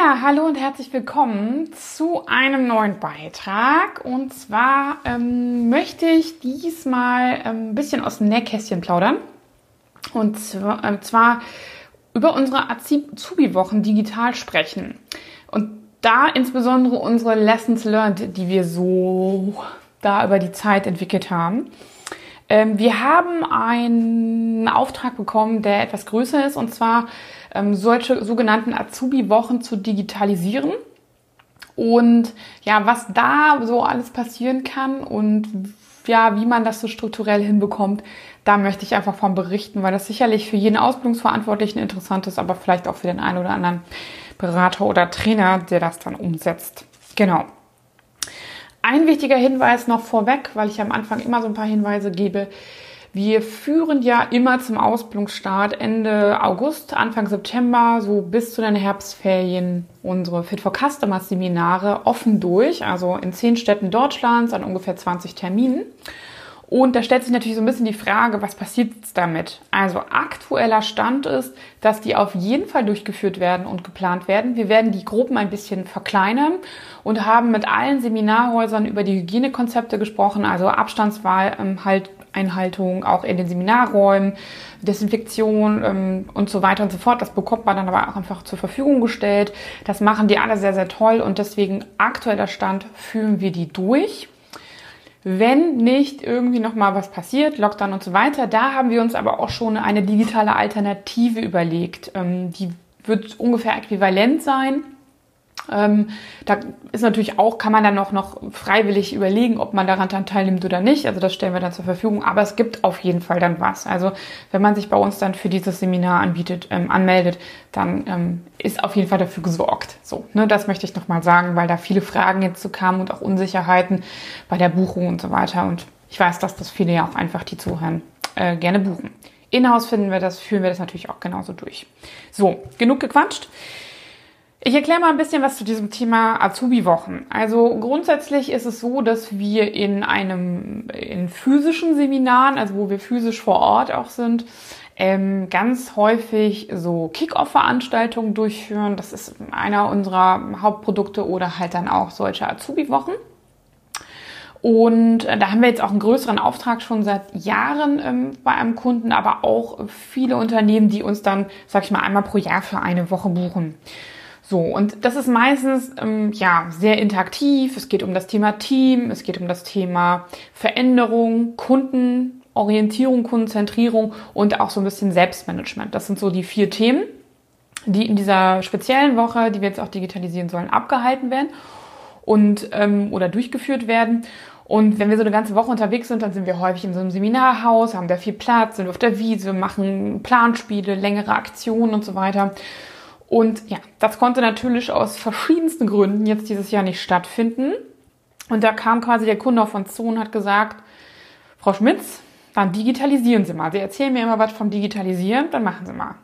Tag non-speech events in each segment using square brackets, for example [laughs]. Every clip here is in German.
Ja, hallo und herzlich willkommen zu einem neuen Beitrag. Und zwar ähm, möchte ich diesmal ähm, ein bisschen aus dem Nähkästchen plaudern. Und zwar, äh, zwar über unsere Azubi-Wochen digital sprechen. Und da insbesondere unsere Lessons learned, die wir so da über die Zeit entwickelt haben. Ähm, wir haben einen Auftrag bekommen, der etwas größer ist, und zwar ähm, solche sogenannten Azubi-Wochen zu digitalisieren. Und ja, was da so alles passieren kann und ja, wie man das so strukturell hinbekommt, da möchte ich einfach von berichten, weil das sicherlich für jeden Ausbildungsverantwortlichen interessant ist, aber vielleicht auch für den einen oder anderen Berater oder Trainer, der das dann umsetzt. Genau. Ein wichtiger Hinweis noch vorweg, weil ich am Anfang immer so ein paar Hinweise gebe. Wir führen ja immer zum Ausbildungsstart Ende August, Anfang September, so bis zu den Herbstferien unsere Fit for Customers Seminare offen durch, also in zehn Städten Deutschlands an ungefähr 20 Terminen. Und da stellt sich natürlich so ein bisschen die Frage, was passiert damit? Also aktueller Stand ist, dass die auf jeden Fall durchgeführt werden und geplant werden. Wir werden die Gruppen ein bisschen verkleinern und haben mit allen Seminarhäusern über die Hygienekonzepte gesprochen, also Abstandswahl, ähm, halt Einhaltung auch in den Seminarräumen, Desinfektion ähm, und so weiter und so fort. Das bekommt man dann aber auch einfach zur Verfügung gestellt. Das machen die alle sehr, sehr toll und deswegen aktueller Stand führen wir die durch. Wenn nicht irgendwie noch mal was passiert, Lockdown und so weiter, da haben wir uns aber auch schon eine digitale Alternative überlegt. Ähm, die wird ungefähr äquivalent sein ähm, da ist natürlich auch, kann man dann noch, noch freiwillig überlegen, ob man daran dann teilnimmt oder nicht. Also das stellen wir dann zur Verfügung. Aber es gibt auf jeden Fall dann was. Also wenn man sich bei uns dann für dieses Seminar anbietet, ähm, anmeldet, dann ähm, ist auf jeden Fall dafür gesorgt. So, ne, das möchte ich nochmal sagen, weil da viele Fragen jetzt zu kamen und auch Unsicherheiten bei der Buchung und so weiter. Und ich weiß, dass das viele ja auch einfach, die zuhören, äh, gerne buchen. Inhouse finden wir das, führen wir das natürlich auch genauso durch. So, genug gequatscht. Ich erkläre mal ein bisschen was zu diesem Thema Azubi-Wochen. Also grundsätzlich ist es so, dass wir in einem in physischen Seminaren, also wo wir physisch vor Ort auch sind, ähm, ganz häufig so Kick-Off-Veranstaltungen durchführen. Das ist einer unserer Hauptprodukte oder halt dann auch solche Azubi-Wochen. Und äh, da haben wir jetzt auch einen größeren Auftrag schon seit Jahren ähm, bei einem Kunden, aber auch viele Unternehmen, die uns dann, sag ich mal, einmal pro Jahr für eine Woche buchen. So, und das ist meistens ähm, ja sehr interaktiv. Es geht um das Thema Team, es geht um das Thema Veränderung, Kundenorientierung, Kundenzentrierung und auch so ein bisschen Selbstmanagement. Das sind so die vier Themen, die in dieser speziellen Woche, die wir jetzt auch digitalisieren sollen, abgehalten werden und ähm, oder durchgeführt werden. Und wenn wir so eine ganze Woche unterwegs sind, dann sind wir häufig in so einem Seminarhaus, haben da viel Platz, sind auf der Wiese, machen Planspiele, längere Aktionen und so weiter. Und ja, das konnte natürlich aus verschiedensten Gründen jetzt dieses Jahr nicht stattfinden. Und da kam quasi der Kunde auf uns zu und hat gesagt, Frau Schmitz, dann digitalisieren Sie mal. Sie erzählen mir immer was vom Digitalisieren, dann machen Sie mal.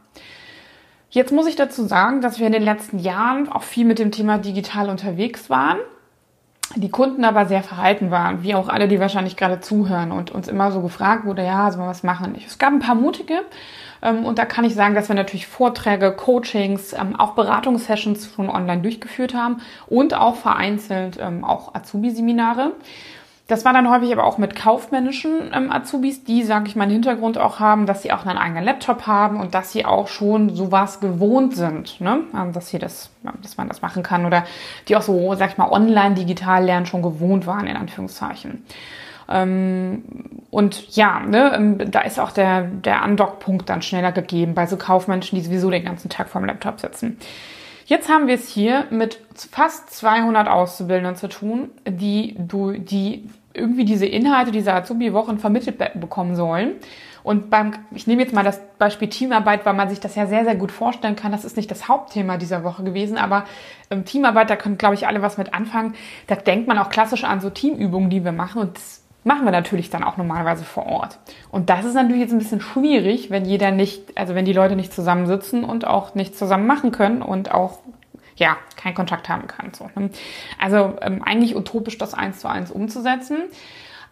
Jetzt muss ich dazu sagen, dass wir in den letzten Jahren auch viel mit dem Thema digital unterwegs waren. Die Kunden aber sehr verhalten waren, wie auch alle, die wahrscheinlich gerade zuhören und uns immer so gefragt wurde, ja, sollen wir was machen? Es gab ein paar mutige, und da kann ich sagen, dass wir natürlich Vorträge, Coachings, ähm, auch Beratungssessions schon online durchgeführt haben und auch vereinzelt ähm, auch Azubi-Seminare. Das war dann häufig aber auch mit kaufmännischen ähm, Azubis, die, sage ich mal, einen Hintergrund auch haben, dass sie auch einen eigenen Laptop haben und dass sie auch schon sowas gewohnt sind, ne? Dass sie das, dass man das machen kann oder die auch so, sag ich mal, online digital lernen schon gewohnt waren, in Anführungszeichen. Ähm, und ja, ne, ähm, da ist auch der, der Undock-Punkt dann schneller gegeben bei so Kaufmenschen, die sowieso den ganzen Tag vorm Laptop sitzen. Jetzt haben wir es hier mit fast 200 Auszubildenden zu tun, die, die irgendwie diese Inhalte dieser Azubi-Wochen vermittelt bekommen sollen. Und beim, ich nehme jetzt mal das Beispiel Teamarbeit, weil man sich das ja sehr, sehr gut vorstellen kann. Das ist nicht das Hauptthema dieser Woche gewesen, aber ähm, Teamarbeit, da können, glaube ich, alle was mit anfangen. Da denkt man auch klassisch an so Teamübungen, die wir machen. Und das machen wir natürlich dann auch normalerweise vor Ort. Und das ist natürlich jetzt ein bisschen schwierig, wenn jeder nicht, also wenn die Leute nicht zusammensitzen und auch nicht zusammen machen können und auch ja, keinen Kontakt haben können. So, ne? Also ähm, eigentlich utopisch, das eins zu eins umzusetzen.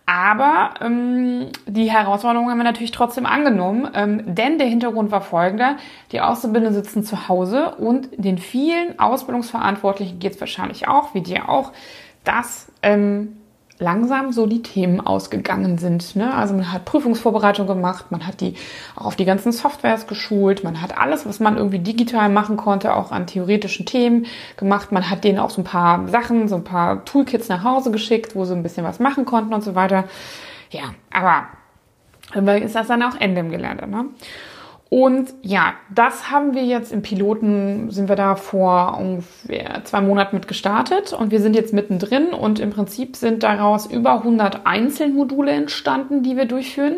Aber ähm, die Herausforderung haben wir natürlich trotzdem angenommen, ähm, denn der Hintergrund war folgender. Die Auszubildenden sitzen zu Hause und den vielen Ausbildungsverantwortlichen geht es wahrscheinlich auch, wie dir auch, dass ähm, langsam so die Themen ausgegangen sind. Ne? Also man hat Prüfungsvorbereitung gemacht, man hat die auch auf die ganzen Softwares geschult, man hat alles, was man irgendwie digital machen konnte, auch an theoretischen Themen gemacht. Man hat denen auch so ein paar Sachen, so ein paar Toolkits nach Hause geschickt, wo sie ein bisschen was machen konnten und so weiter. Ja, aber irgendwann ist das dann auch Ende im Gelände. Ne? Und ja, das haben wir jetzt im Piloten, sind wir da vor ungefähr zwei Monaten mit gestartet und wir sind jetzt mittendrin und im Prinzip sind daraus über 100 Einzelmodule entstanden, die wir durchführen.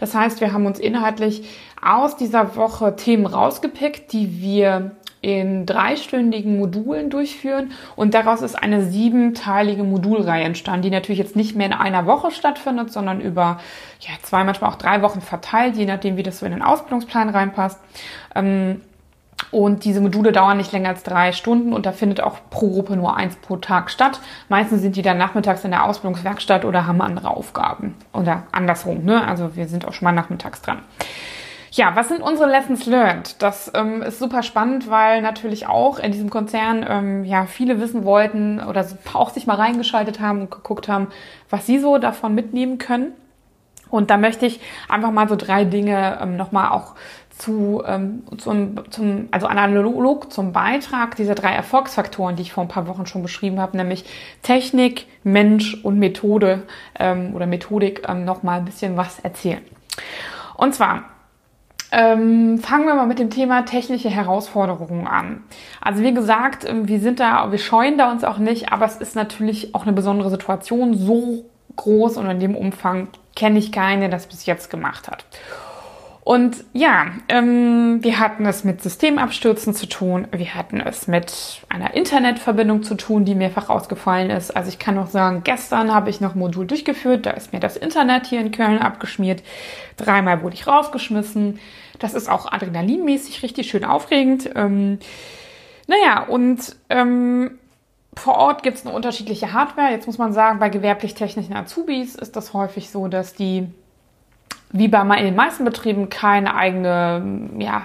Das heißt, wir haben uns inhaltlich aus dieser Woche Themen rausgepickt, die wir in dreistündigen Modulen durchführen und daraus ist eine siebenteilige Modulreihe entstanden, die natürlich jetzt nicht mehr in einer Woche stattfindet, sondern über ja, zwei, manchmal auch drei Wochen verteilt, je nachdem, wie das so in den Ausbildungsplan reinpasst. Ähm, und diese Module dauern nicht länger als drei Stunden und da findet auch pro Gruppe nur eins pro Tag statt. Meistens sind die dann nachmittags in der Ausbildungswerkstatt oder haben andere Aufgaben. Oder andersrum, ne? Also wir sind auch schon mal nachmittags dran. Ja, was sind unsere Lessons learned? Das ähm, ist super spannend, weil natürlich auch in diesem Konzern ähm, ja viele wissen wollten oder auch sich mal reingeschaltet haben und geguckt haben, was sie so davon mitnehmen können. Und da möchte ich einfach mal so drei Dinge ähm, nochmal auch zu, ähm, zum, zum, also analog zum Beitrag dieser drei Erfolgsfaktoren, die ich vor ein paar Wochen schon beschrieben habe, nämlich Technik, Mensch und Methode ähm, oder Methodik ähm, nochmal ein bisschen was erzählen. Und zwar ähm, fangen wir mal mit dem Thema technische Herausforderungen an. Also wie gesagt, ähm, wir sind da, wir scheuen da uns auch nicht, aber es ist natürlich auch eine besondere Situation. So groß und in dem Umfang kenne ich keine, das bis jetzt gemacht hat. Und ja, ähm, wir hatten es mit Systemabstürzen zu tun. Wir hatten es mit einer Internetverbindung zu tun, die mehrfach ausgefallen ist. Also ich kann noch sagen, gestern habe ich noch ein Modul durchgeführt. Da ist mir das Internet hier in Köln abgeschmiert. Dreimal wurde ich rausgeschmissen. Das ist auch adrenalinmäßig richtig schön aufregend. Ähm, naja, und ähm, vor Ort gibt es eine unterschiedliche Hardware. Jetzt muss man sagen, bei gewerblich-technischen Azubis ist das häufig so, dass die wie bei in den meisten Betrieben keine eigene ja,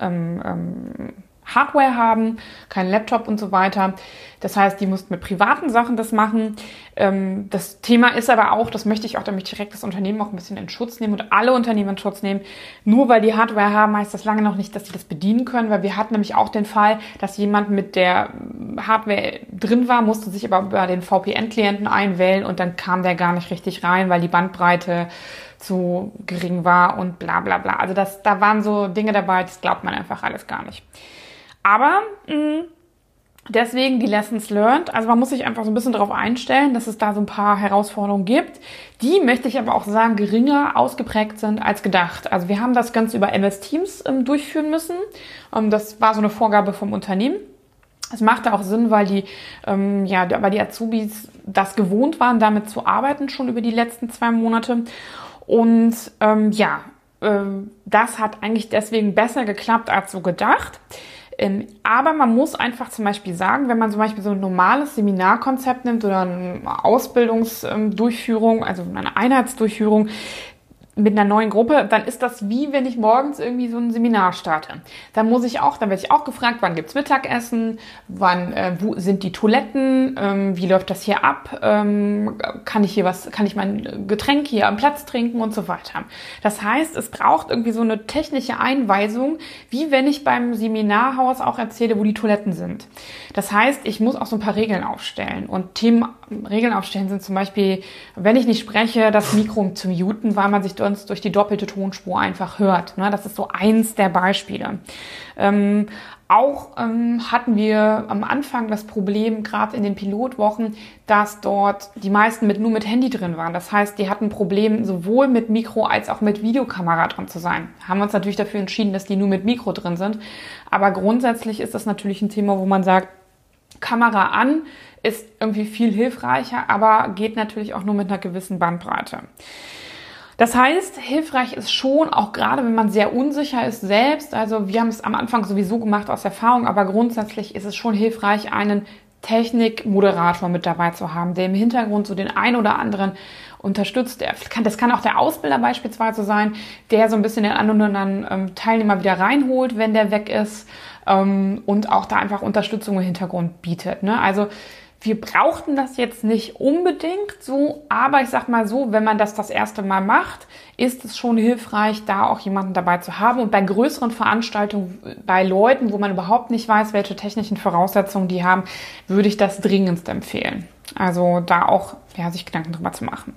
ähm, ähm, Hardware haben, kein Laptop und so weiter. Das heißt, die mussten mit privaten Sachen das machen. Ähm, das Thema ist aber auch, das möchte ich auch, damit direkt das Unternehmen auch ein bisschen in Schutz nehmen und alle Unternehmen in Schutz nehmen. Nur weil die Hardware haben, heißt das lange noch nicht, dass sie das bedienen können, weil wir hatten nämlich auch den Fall, dass jemand mit der Hardware drin war, musste sich aber über den VPN-Klienten einwählen und dann kam der gar nicht richtig rein, weil die Bandbreite zu gering war und bla bla bla. Also das, da waren so Dinge dabei, das glaubt man einfach alles gar nicht. Aber mh, mm, deswegen die Lessons learned. Also man muss sich einfach so ein bisschen darauf einstellen, dass es da so ein paar Herausforderungen gibt. Die möchte ich aber auch sagen, geringer ausgeprägt sind als gedacht. Also wir haben das Ganze über MS Teams ähm, durchführen müssen. Ähm, das war so eine Vorgabe vom Unternehmen. Es machte auch Sinn, weil die, ähm, ja, weil die Azubis das gewohnt waren, damit zu arbeiten, schon über die letzten zwei Monate. Und ähm, ja, ähm, das hat eigentlich deswegen besser geklappt als so gedacht. Ähm, aber man muss einfach zum Beispiel sagen, wenn man zum Beispiel so ein normales Seminarkonzept nimmt oder eine Ausbildungsdurchführung, also eine Einheitsdurchführung, mit einer neuen Gruppe, dann ist das wie wenn ich morgens irgendwie so ein Seminar starte. Dann muss ich auch, dann werde ich auch gefragt, wann gibt's Mittagessen, wann, äh, wo sind die Toiletten, ähm, wie läuft das hier ab, ähm, kann ich hier was, kann ich mein Getränk hier am Platz trinken und so weiter. Das heißt, es braucht irgendwie so eine technische Einweisung, wie wenn ich beim Seminarhaus auch erzähle, wo die Toiletten sind. Das heißt, ich muss auch so ein paar Regeln aufstellen und Themen, Regeln aufstellen sind zum Beispiel, wenn ich nicht spreche, das Mikro zu muten, weil man sich sonst durch die doppelte Tonspur einfach hört. Ne? Das ist so eins der Beispiele. Ähm, auch ähm, hatten wir am Anfang das Problem, gerade in den Pilotwochen, dass dort die meisten mit, nur mit Handy drin waren. Das heißt, die hatten Probleme sowohl mit Mikro als auch mit Videokamera drin zu sein. Haben uns natürlich dafür entschieden, dass die nur mit Mikro drin sind. Aber grundsätzlich ist das natürlich ein Thema, wo man sagt, Kamera an ist irgendwie viel hilfreicher, aber geht natürlich auch nur mit einer gewissen Bandbreite. Das heißt, hilfreich ist schon, auch gerade wenn man sehr unsicher ist selbst, also wir haben es am Anfang sowieso gemacht aus Erfahrung, aber grundsätzlich ist es schon hilfreich, einen Technikmoderator mit dabei zu haben, der im Hintergrund so den ein oder anderen unterstützt. Das kann auch der Ausbilder beispielsweise sein, der so ein bisschen den anderen ähm, Teilnehmer wieder reinholt, wenn der weg ist ähm, und auch da einfach Unterstützung im Hintergrund bietet. Ne? Also wir brauchten das jetzt nicht unbedingt so, aber ich sag mal so, wenn man das das erste Mal macht, ist es schon hilfreich, da auch jemanden dabei zu haben. Und bei größeren Veranstaltungen, bei Leuten, wo man überhaupt nicht weiß, welche technischen Voraussetzungen die haben, würde ich das dringendst empfehlen. Also da auch ja, sich Gedanken drüber zu machen.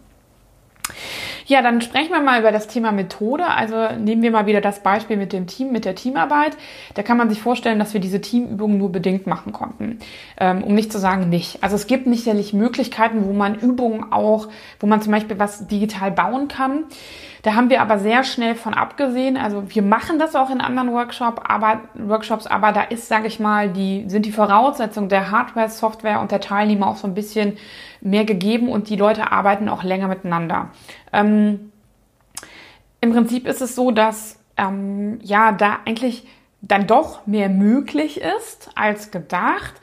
Ja, dann sprechen wir mal über das Thema Methode. Also nehmen wir mal wieder das Beispiel mit dem Team, mit der Teamarbeit. Da kann man sich vorstellen, dass wir diese Teamübungen nur bedingt machen konnten, ähm, um nicht zu sagen nicht. Also es gibt sicherlich Möglichkeiten, wo man Übungen auch, wo man zum Beispiel was digital bauen kann. Da haben wir aber sehr schnell von abgesehen. Also wir machen das auch in anderen Workshop, aber, Workshops, aber da ist, sage ich mal, die, sind die Voraussetzungen der Hardware, Software und der Teilnehmer auch so ein bisschen mehr gegeben und die Leute arbeiten auch länger miteinander. Ähm, Im Prinzip ist es so, dass ähm, ja da eigentlich dann doch mehr möglich ist als gedacht.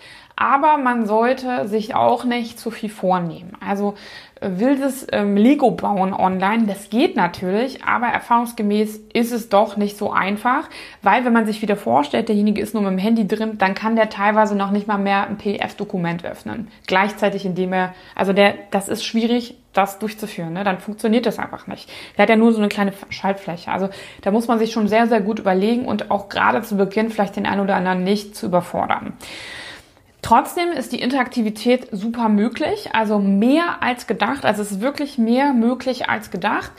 Aber man sollte sich auch nicht zu viel vornehmen. Also wildes ähm, Lego bauen online, das geht natürlich, aber erfahrungsgemäß ist es doch nicht so einfach, weil wenn man sich wieder vorstellt, derjenige ist nur mit dem Handy drin, dann kann der teilweise noch nicht mal mehr ein PDF-Dokument öffnen. Gleichzeitig, indem er, also der, das ist schwierig, das durchzuführen, ne? dann funktioniert das einfach nicht. Der hat ja nur so eine kleine Schaltfläche. Also da muss man sich schon sehr, sehr gut überlegen und auch gerade zu Beginn vielleicht den einen oder anderen nicht zu überfordern. Trotzdem ist die Interaktivität super möglich, also mehr als gedacht. Also es ist wirklich mehr möglich als gedacht.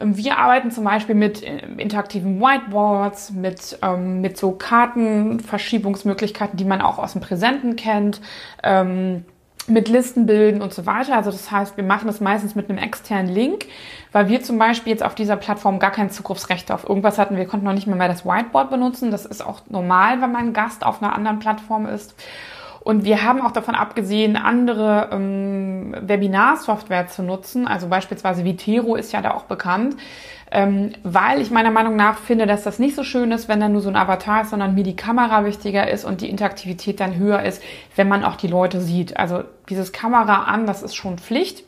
Ähm, wir arbeiten zum Beispiel mit äh, interaktiven Whiteboards, mit, ähm, mit so Kartenverschiebungsmöglichkeiten, die man auch aus dem Präsenten kennt, ähm, mit Listenbilden und so weiter. Also das heißt, wir machen das meistens mit einem externen Link, weil wir zum Beispiel jetzt auf dieser Plattform gar kein Zugriffsrecht auf irgendwas hatten. Wir konnten noch nicht mehr, mehr das Whiteboard benutzen. Das ist auch normal, wenn man Gast auf einer anderen Plattform ist. Und wir haben auch davon abgesehen, andere ähm, Webinar-Software zu nutzen. Also beispielsweise Vitero ist ja da auch bekannt. Ähm, weil ich meiner Meinung nach finde, dass das nicht so schön ist, wenn da nur so ein Avatar ist, sondern mir die Kamera wichtiger ist und die Interaktivität dann höher ist, wenn man auch die Leute sieht. Also dieses Kamera an, das ist schon Pflicht.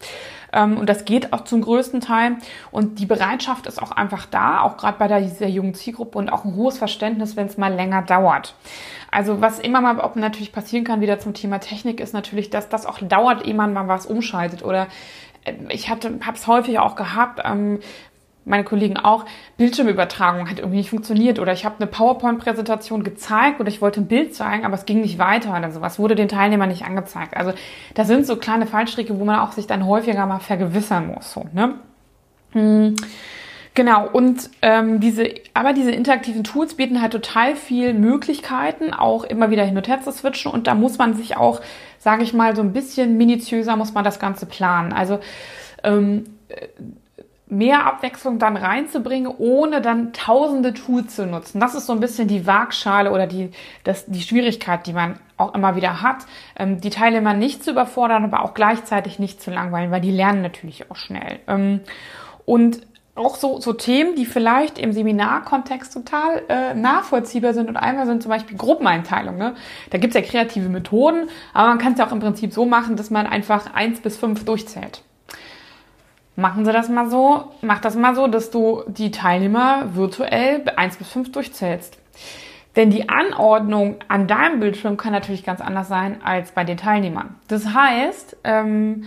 Ähm, und das geht auch zum größten Teil. Und die Bereitschaft ist auch einfach da, auch gerade bei dieser jungen Zielgruppe und auch ein hohes Verständnis, wenn es mal länger dauert. Also was immer mal auch natürlich passieren kann, wieder zum Thema Technik, ist natürlich, dass das auch dauert, ehe man mal was umschaltet. Oder äh, ich habe es häufig auch gehabt, ähm, meine Kollegen auch, Bildschirmübertragung hat irgendwie nicht funktioniert oder ich habe eine PowerPoint-Präsentation gezeigt oder ich wollte ein Bild zeigen, aber es ging nicht weiter oder sowas, wurde den Teilnehmern nicht angezeigt. Also das sind so kleine Fallstricke, wo man auch sich dann häufiger mal vergewissern muss. So, ne? Hm. Genau, und ähm, diese, aber diese interaktiven Tools bieten halt total viel Möglichkeiten, auch immer wieder hin und her zu switchen. Und da muss man sich auch, sage ich mal, so ein bisschen minutiöser muss man das Ganze planen. Also ähm, mehr Abwechslung dann reinzubringen, ohne dann tausende Tools zu nutzen. Das ist so ein bisschen die Waagschale oder die, das, die Schwierigkeit, die man auch immer wieder hat, ähm, die Teilnehmer nicht zu überfordern, aber auch gleichzeitig nicht zu langweilen, weil die lernen natürlich auch schnell. Ähm, und auch so, so Themen, die vielleicht im Seminarkontext total äh, nachvollziehbar sind. Und einmal sind zum Beispiel Gruppeneinteilungen. Ne? Da gibt's ja kreative Methoden, aber man kann es ja auch im Prinzip so machen, dass man einfach eins bis fünf durchzählt. Machen Sie das mal so, mach das mal so, dass du die Teilnehmer virtuell 1 bis 5 durchzählst. Denn die Anordnung an deinem Bildschirm kann natürlich ganz anders sein als bei den Teilnehmern. Das heißt, ähm,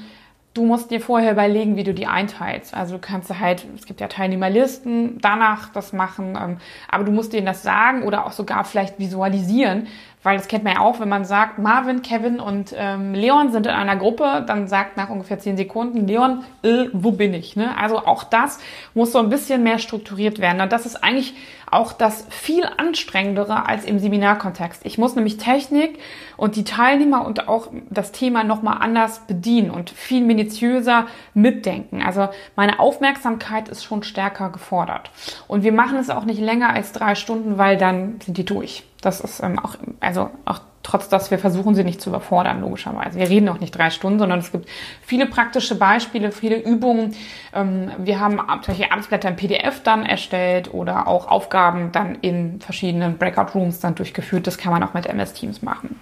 du musst dir vorher überlegen, wie du die einteilst. Also du kannst halt, es gibt ja Teilnehmerlisten, danach das machen, ähm, aber du musst denen das sagen oder auch sogar vielleicht visualisieren, weil das kennt man ja auch, wenn man sagt, Marvin, Kevin und ähm, Leon sind in einer Gruppe, dann sagt nach ungefähr zehn Sekunden Leon, äh, wo bin ich? Ne? Also auch das muss so ein bisschen mehr strukturiert werden. Und das ist eigentlich auch das viel anstrengendere als im Seminarkontext. Ich muss nämlich Technik und die Teilnehmer und auch das Thema nochmal anders bedienen und viel minutiöser mitdenken. Also meine Aufmerksamkeit ist schon stärker gefordert. Und wir machen es auch nicht länger als drei Stunden, weil dann sind die durch. Das ist ähm, auch, also auch trotz dass wir versuchen, sie nicht zu überfordern, logischerweise. Wir reden auch nicht drei Stunden, sondern es gibt viele praktische Beispiele, viele Übungen. Ähm, wir haben solche Arbeitsblätter im PDF dann erstellt oder auch Aufgaben dann in verschiedenen Breakout Rooms dann durchgeführt. Das kann man auch mit MS Teams machen.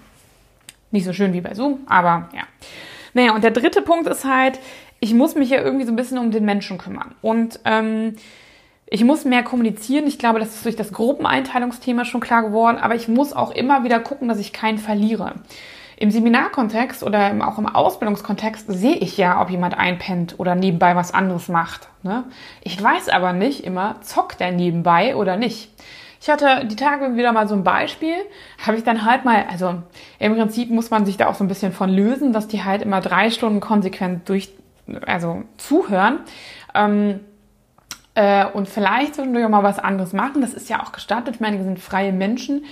Nicht so schön wie bei Zoom, aber ja. Naja, und der dritte Punkt ist halt, ich muss mich ja irgendwie so ein bisschen um den Menschen kümmern. Und ähm, ich muss mehr kommunizieren. Ich glaube, das ist durch das Gruppeneinteilungsthema schon klar geworden, aber ich muss auch immer wieder gucken, dass ich keinen verliere. Im Seminarkontext oder auch im Ausbildungskontext sehe ich ja, ob jemand einpennt oder nebenbei was anderes macht. Ne? Ich weiß aber nicht immer, zockt der nebenbei oder nicht. Ich hatte die Tage wieder mal so ein Beispiel, habe ich dann halt mal, also im Prinzip muss man sich da auch so ein bisschen von lösen, dass die halt immer drei Stunden konsequent durch, also zuhören. Ähm, äh, und vielleicht zwischendurch auch mal was anderes machen. Das ist ja auch gestattet. Ich meine, wir sind freie Menschen.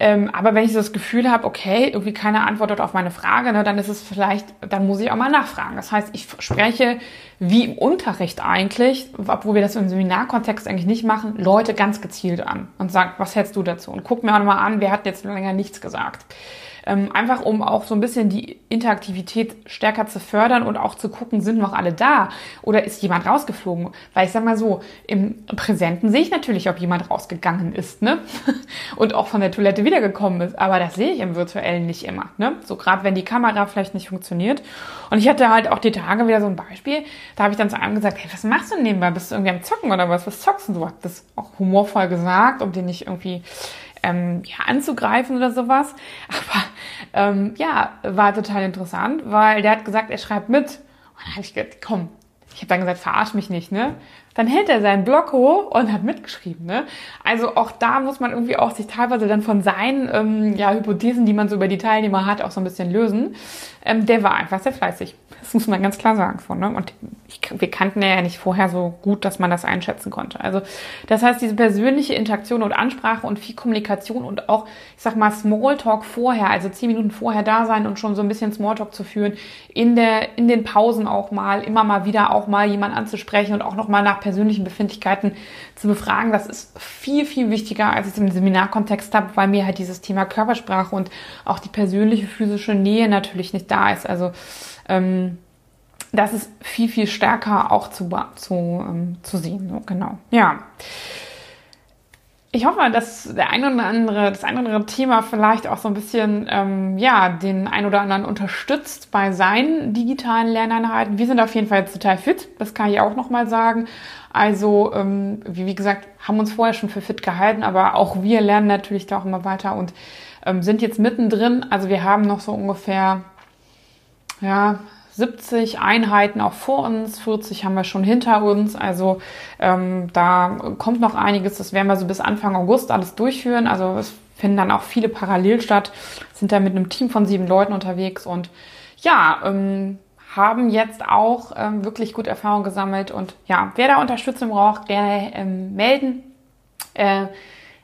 Ähm, aber wenn ich so das Gefühl habe, okay, irgendwie keine Antwort auf meine Frage, ne, dann ist es vielleicht, dann muss ich auch mal nachfragen. Das heißt, ich spreche wie im Unterricht eigentlich, obwohl wir das im Seminarkontext eigentlich nicht machen, Leute ganz gezielt an und sage, was hältst du dazu? Und guck mir auch mal an, wer hat jetzt länger nichts gesagt. Ähm, einfach um auch so ein bisschen die Interaktivität stärker zu fördern und auch zu gucken, sind noch alle da oder ist jemand rausgeflogen? Weil ich sag mal so, im Präsenten sehe ich natürlich, ob jemand rausgegangen ist, ne? [laughs] Und auch von der Toilette wiedergekommen ist. Aber das sehe ich im virtuellen nicht immer, ne? So gerade wenn die Kamera vielleicht nicht funktioniert. Und ich hatte halt auch die Tage wieder so ein Beispiel. Da habe ich dann zu einem gesagt, hey, was machst du denn nebenbei? Bist du irgendwie am Zocken oder was? Was zockst du? So hab das auch humorvoll gesagt, um den nicht irgendwie ähm, ja, anzugreifen oder sowas. [laughs] Aber ähm, ja, war total interessant, weil der hat gesagt, er schreibt mit. Und dann habe ich gedacht, komm, ich habe dann gesagt, verarsch mich nicht, ne? Dann hält er seinen Block hoch und hat mitgeschrieben, ne? Also auch da muss man irgendwie auch sich teilweise dann von seinen ähm, ja, Hypothesen, die man so über die Teilnehmer hat, auch so ein bisschen lösen. Ähm, der war einfach sehr fleißig. Das muss man ganz klar sagen von, ne? Und ich, wir kannten ja nicht vorher so gut, dass man das einschätzen konnte. Also das heißt, diese persönliche Interaktion und Ansprache und viel Kommunikation und auch, ich sag mal, Smalltalk vorher, also zehn Minuten vorher da sein und schon so ein bisschen Smalltalk zu führen, in der, in den Pausen auch mal, immer mal wieder auch mal jemand anzusprechen und auch nochmal nach persönlichen Befindlichkeiten zu befragen, das ist viel, viel wichtiger, als ich es im Seminarkontext habe, weil mir halt dieses Thema Körpersprache und auch die persönliche physische Nähe natürlich nicht da ist. Also ähm, das ist viel, viel stärker auch zu, zu, ähm, zu sehen. So, genau. Ja. Ich hoffe, dass der ein oder andere, das ein oder andere Thema vielleicht auch so ein bisschen, ähm, ja, den ein oder anderen unterstützt bei seinen digitalen Lerneinheiten. Wir sind auf jeden Fall jetzt total fit. Das kann ich auch nochmal sagen. Also, ähm, wie, wie gesagt, haben uns vorher schon für fit gehalten, aber auch wir lernen natürlich da auch immer weiter und ähm, sind jetzt mittendrin. Also wir haben noch so ungefähr, ja, 70 Einheiten auch vor uns, 40 haben wir schon hinter uns. Also ähm, da kommt noch einiges. Das werden wir so bis Anfang August alles durchführen. Also es finden dann auch viele parallel statt. Sind da mit einem Team von sieben Leuten unterwegs und ja, ähm, haben jetzt auch ähm, wirklich gut Erfahrung gesammelt. Und ja, wer da Unterstützung braucht, gerne ähm, melden. Äh,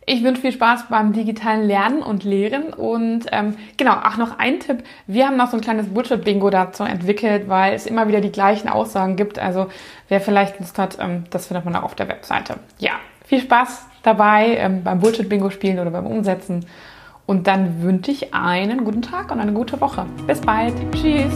ich wünsche viel Spaß beim digitalen Lernen und Lehren. Und ähm, genau, ach noch ein Tipp. Wir haben noch so ein kleines Bullshit-Bingo dazu entwickelt, weil es immer wieder die gleichen Aussagen gibt. Also wer vielleicht Lust hat, ähm, das findet man auch auf der Webseite. Ja, viel Spaß dabei ähm, beim Bullshit-Bingo spielen oder beim Umsetzen. Und dann wünsche ich einen guten Tag und eine gute Woche. Bis bald. Tschüss.